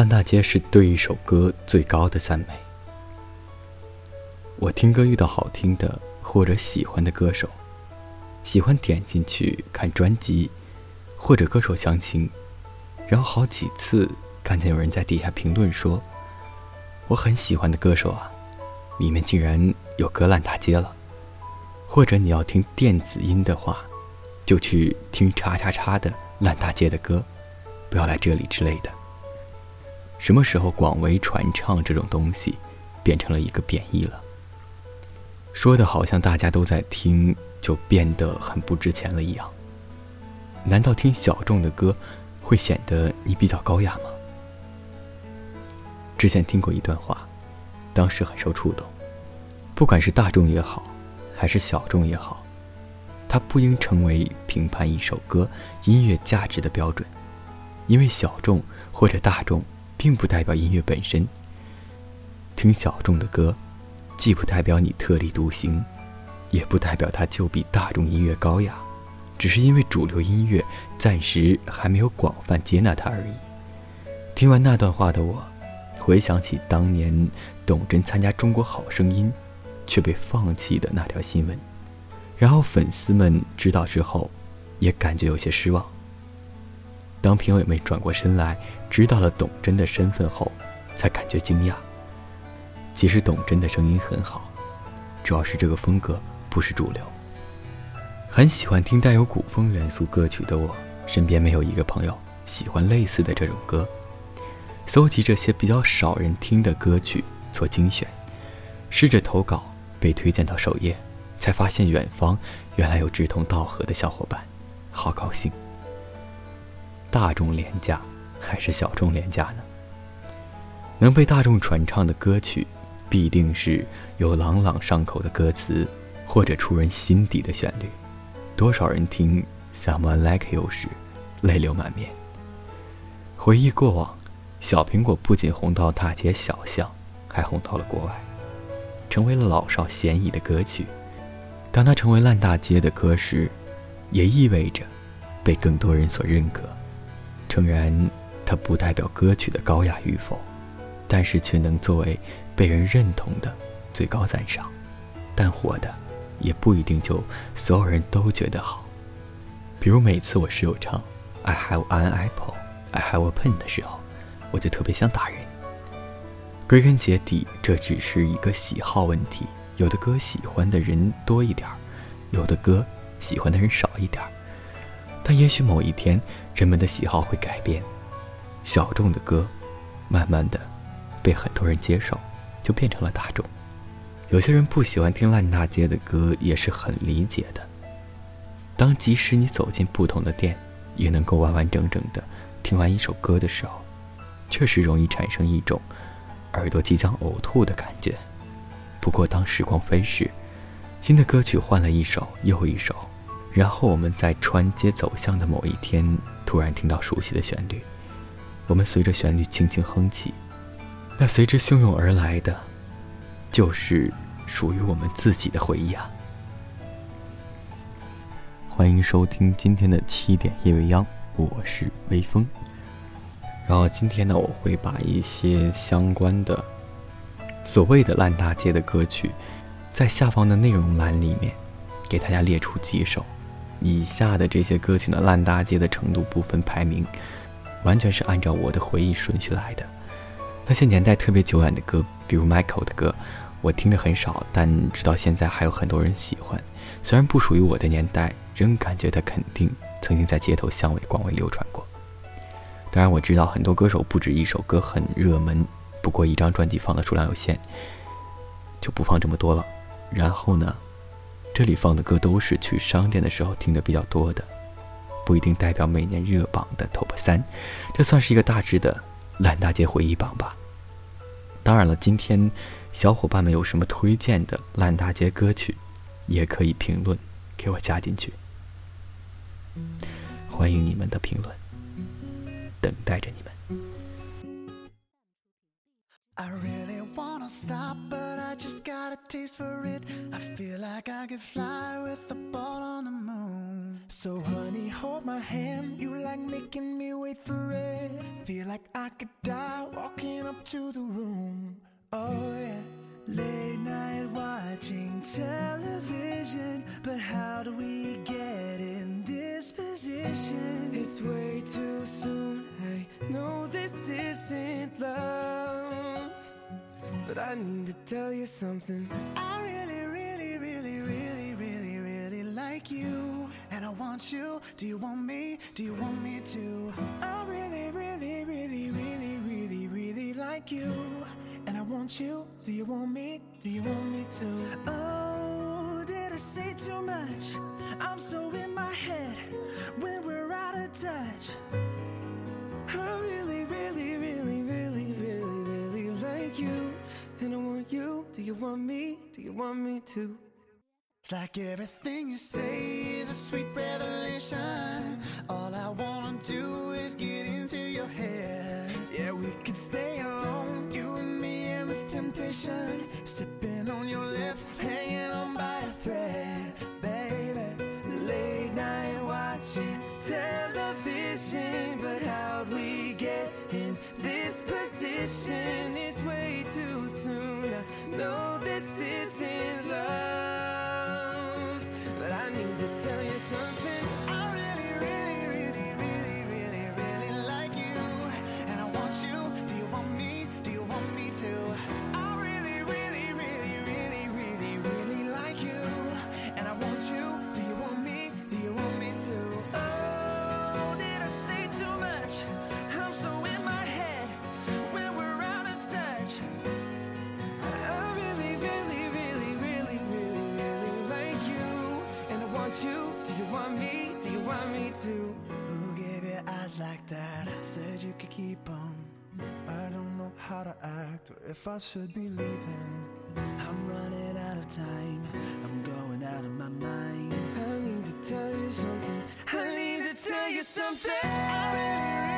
烂大街是对一首歌最高的赞美。我听歌遇到好听的或者喜欢的歌手，喜欢点进去看专辑，或者歌手详情，然后好几次看见有人在底下评论说：“我很喜欢的歌手啊，里面竟然有歌烂大街了。”或者你要听电子音的话，就去听叉叉叉的烂大街的歌，不要来这里之类的。什么时候广为传唱这种东西变成了一个贬义了？说的好像大家都在听，就变得很不值钱了一样。难道听小众的歌会显得你比较高雅吗？之前听过一段话，当时很受触动。不管是大众也好。还是小众也好，它不应成为评判一首歌音乐价值的标准，因为小众或者大众并不代表音乐本身。听小众的歌，既不代表你特立独行，也不代表它就比大众音乐高雅，只是因为主流音乐暂时还没有广泛接纳它而已。听完那段话的我，回想起当年董贞参加《中国好声音》。却被放弃的那条新闻，然后粉丝们知道之后，也感觉有些失望。当评委们转过身来，知道了董贞的身份后，才感觉惊讶。其实董贞的声音很好，主要是这个风格不是主流。很喜欢听带有古风元素歌曲的我，身边没有一个朋友喜欢类似的这种歌。搜集这些比较少人听的歌曲做精选，试着投稿。被推荐到首页，才发现远方原来有志同道合的小伙伴，好高兴。大众廉价还是小众廉价呢？能被大众传唱的歌曲，必定是有朗朗上口的歌词，或者触人心底的旋律。多少人听《Someone Like You》时，泪流满面。回忆过往，小苹果不仅红到大街小巷，还红到了国外。成为了老少咸宜的歌曲。当它成为烂大街的歌时，也意味着被更多人所认可。诚然，它不代表歌曲的高雅与否，但是却能作为被人认同的最高赞赏。但火的也不一定就所有人都觉得好。比如每次我室友唱《I Have an Apple, I Have a Pen》的时候，我就特别想打人。归根结底，这只是一个喜好问题。有的歌喜欢的人多一点儿，有的歌喜欢的人少一点儿。但也许某一天，人们的喜好会改变，小众的歌，慢慢的被很多人接受，就变成了大众。有些人不喜欢听烂大街的歌，也是很理解的。当即使你走进不同的店，也能够完完整整的听完一首歌的时候，确实容易产生一种。耳朵即将呕吐的感觉。不过，当时光飞逝，新的歌曲换了一首又一首，然后我们在穿街走巷的某一天，突然听到熟悉的旋律，我们随着旋律轻轻哼起，那随之汹涌而来的，就是属于我们自己的回忆啊！欢迎收听今天的七点夜未央，我是微风。然后今天呢，我会把一些相关的所谓的烂大街的歌曲，在下方的内容栏里面给大家列出几首。以下的这些歌曲呢，烂大街的程度不分排名，完全是按照我的回忆顺序来的。那些年代特别久远的歌，比如 Michael 的歌，我听的很少，但直到现在还有很多人喜欢。虽然不属于我的年代，仍感觉它肯定曾经在街头巷尾广为流传过。当然我知道很多歌手不止一首歌很热门，不过一张专辑放的数量有限，就不放这么多了。然后呢，这里放的歌都是去商店的时候听的比较多的，不一定代表每年热榜的 TOP 三，这算是一个大致的烂大街回忆榜吧。当然了，今天小伙伴们有什么推荐的烂大街歌曲，也可以评论给我加进去，欢迎你们的评论。等待着你们。I really wanna stop, but I just got a taste for it. I feel like I could fly with the ball on the moon. So honey, hold my hand. You like making me wait for it. Feel like I could die walking up to the room. Oh yeah. Late night watching television. But how do we get in this position? It's way too soon. I know this isn't love. But I need to tell you something. I really, really, really, really, really, really like you. And I want you. Do you want me? Do you want me to? I really, really, really, really, really, really like you. And I want you. Do you want me? Do you want me to? Oh, did I say too much? I'm so in my head when we're out of touch. I really, really, really, Do you want me? Do you want me to? It's like everything you say is a sweet revelation. All I wanna do is get into your head. Yeah, we could stay alone, you and me, and this temptation. Sipping on your lips, hanging on by a thread, baby. Late night watching television, but how'd we get in this position? To? I really, really, really, really, really, really like you, and I want you. Do you want me? Do you want me to? Oh, did I say too much? I'm so in my head when we're out of touch. I really, really, really, really, really, really like you. And I want you. Do you want me? Do you want me to? Who gave you eyes like that? Said you could keep on. Or if I should be leaving. I'm running out of time. I'm going out of my mind. I need to tell you something. I need to tell you something. I really